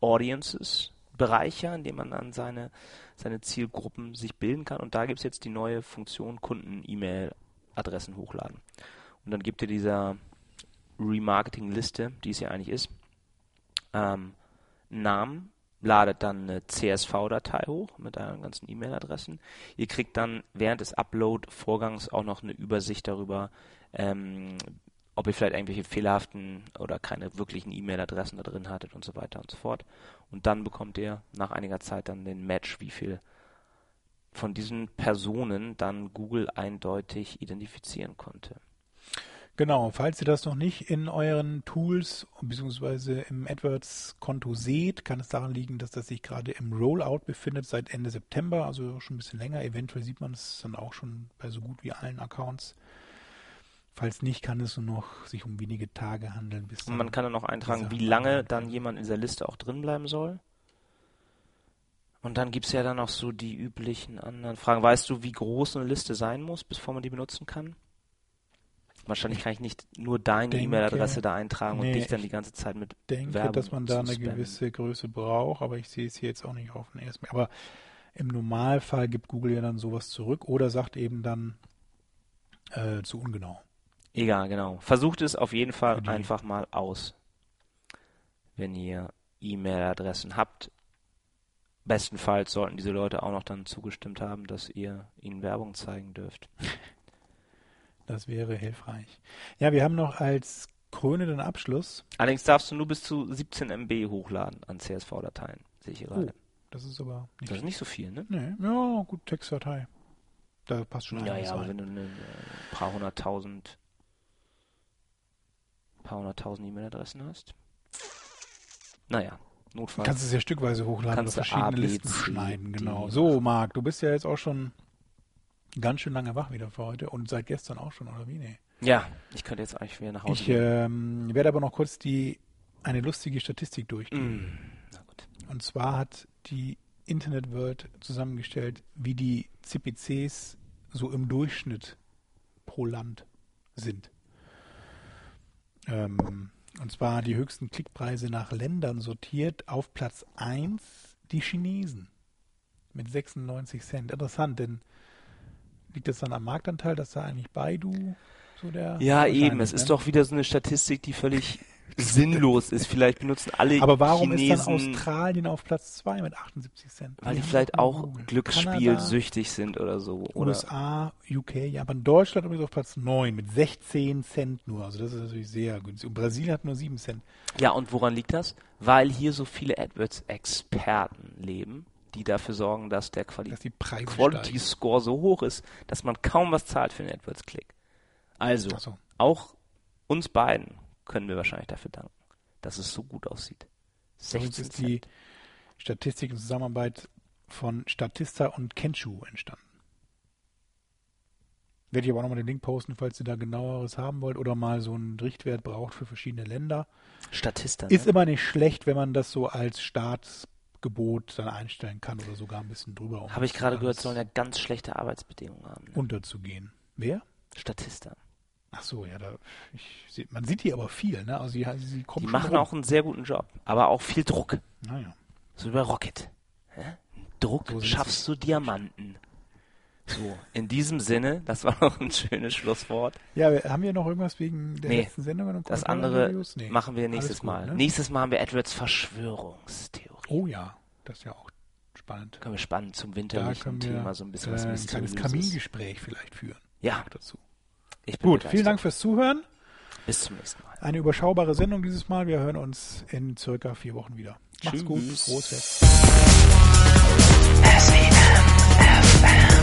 Audiences Bereiche, in dem man dann seine, seine Zielgruppen sich bilden kann. Und da gibt es jetzt die neue Funktion Kunden-E-Mail-Adressen hochladen. Und dann gibt ihr dieser Remarketing-Liste, die es ja eigentlich ist, ähm, Namen, ladet dann eine CSV-Datei hoch mit euren ganzen E-Mail-Adressen. Ihr kriegt dann während des Upload-Vorgangs auch noch eine Übersicht darüber, ähm, ob ihr vielleicht irgendwelche fehlerhaften oder keine wirklichen E-Mail-Adressen da drin hattet und so weiter und so fort. Und dann bekommt ihr nach einiger Zeit dann den Match, wie viel von diesen Personen dann Google eindeutig identifizieren konnte. Genau, falls ihr das noch nicht in euren Tools bzw. im AdWords-Konto seht, kann es daran liegen, dass das sich gerade im Rollout befindet seit Ende September, also schon ein bisschen länger. Eventuell sieht man es dann auch schon bei so gut wie allen Accounts. Falls nicht, kann es nur noch sich um wenige Tage handeln. Bis Und man kann dann auch eintragen, wie lange dann jemand in dieser Liste auch drin bleiben soll. Und dann gibt es ja dann auch so die üblichen anderen Fragen. Weißt du, wie groß eine Liste sein muss, bevor man die benutzen kann? Wahrscheinlich kann ich nicht nur deine E-Mail-Adresse da eintragen und nee, dich dann ich die ganze Zeit mit denke, Werbung dass man da eine spammen. gewisse Größe braucht, aber ich sehe es hier jetzt auch nicht auf den ersten. Aber im Normalfall gibt Google ja dann sowas zurück oder sagt eben dann äh, zu ungenau. Egal, genau. Versucht es auf jeden Fall die- einfach mal aus. Wenn ihr E-Mail-Adressen habt. Bestenfalls sollten diese Leute auch noch dann zugestimmt haben, dass ihr ihnen Werbung zeigen dürft. Das wäre hilfreich. Ja, wir haben noch als krönenden Abschluss, Allerdings darfst du nur bis zu 17 MB hochladen an CSV-Dateien, sehe ich hier Oh, gerade. das ist aber nicht Das ist nicht so viel, ne? Nee, ja, gut, Textdatei. Da passt schon Ja, einiges ja, aber rein. wenn du ein paar hunderttausend, paar hunderttausend E-Mail-Adressen hast. Naja, Du notfalls. kannst es ja stückweise hochladen A, verschiedene B, Listen C, schneiden, genau. machen. So, Marc, du bist ja jetzt auch schon ganz schön lange wach wieder für heute und seit gestern auch schon, oder wie? Nee. ja, ich könnte jetzt eigentlich wieder nach Hause Ich gehen. ähm, werde aber noch kurz die eine lustige Statistik durchgehen. Mm, na gut. Und zwar hat die Internet World zusammengestellt, wie die CPCs so im Durchschnitt pro Land sind. Ähm, und zwar die höchsten Klickpreise nach Ländern sortiert. Auf Platz 1 die Chinesen mit 96 Cent. Interessant, denn liegt das dann am Marktanteil, dass da eigentlich Baidu so der. Ja, eben. wahrscheinlich, Es ist ne? doch wieder so eine Statistik, die völlig sinnlos ist. Vielleicht benutzen alle Aber warum Chinesen, ist dann Australien auf Platz 2 mit 78 Cent? weil die vielleicht auch Google. glücksspielsüchtig sind oder so. Oder USA, UK, Japan, Deutschland übrigens auf Platz 9 mit 16 Cent nur. Also das ist natürlich sehr günstig. Und Brasilien hat nur 7 Cent. Ja, und woran liegt das? Weil hier so viele AdWords-Experten leben, die dafür sorgen, dass der Quali Dass Quality. Score so hoch ist, dass man kaum was zahlt für einen AdWords-Klick. Also, so. auch uns beiden können wir wahrscheinlich dafür danken, dass es so gut aussieht. Übrigens 16 ist die Cent. Statistik in Zusammenarbeit von Statista und Kenshu entstanden. Werde ich aber auch nochmal den Link posten, falls ihr da genaueres haben wollt oder mal so einen Richtwert braucht für verschiedene Länder. Statista. Ist ne? immer nicht schlecht, wenn man das so als Staatsgebot dann einstellen kann oder sogar ein bisschen drüber. um Habe ich gerade gehört, sollen ja ganz schlechte Arbeitsbedingungen haben. Ne? unterzugehen. Wer? Statista. Ach so, ja, da, ich, man sieht die aber viel, ne? Also sie, sie kommen Die machen auch einen sehr guten Job, aber auch viel Druck. Naja. So über Rocket. Hä? Druck So schaffst du Diamanten. So, in diesem Sinne, das war noch ein schönes Schlusswort. Ja, haben wir noch irgendwas wegen der Nee, letzten Sendungen und Das andere? Nee. machen wir nächstes gut, Mal. ne? Nächstes Mal haben wir Edwards Verschwörungstheorie. Oh ja, das ist ja auch spannend. Können wir spannend zum winterlichen Thema so ein bisschen was äh, ein kleines. Kamingespräch vielleicht führen. Ja, dazu. ich bin Gut, begeistert. vielen Dank fürs Zuhören. Bis zum nächsten Mal. Eine überschaubare Sendung dieses Mal. Wir hören uns in circa vier Wochen wieder. Macht's gut. Tschüss. Frohes Fest. SEM FM.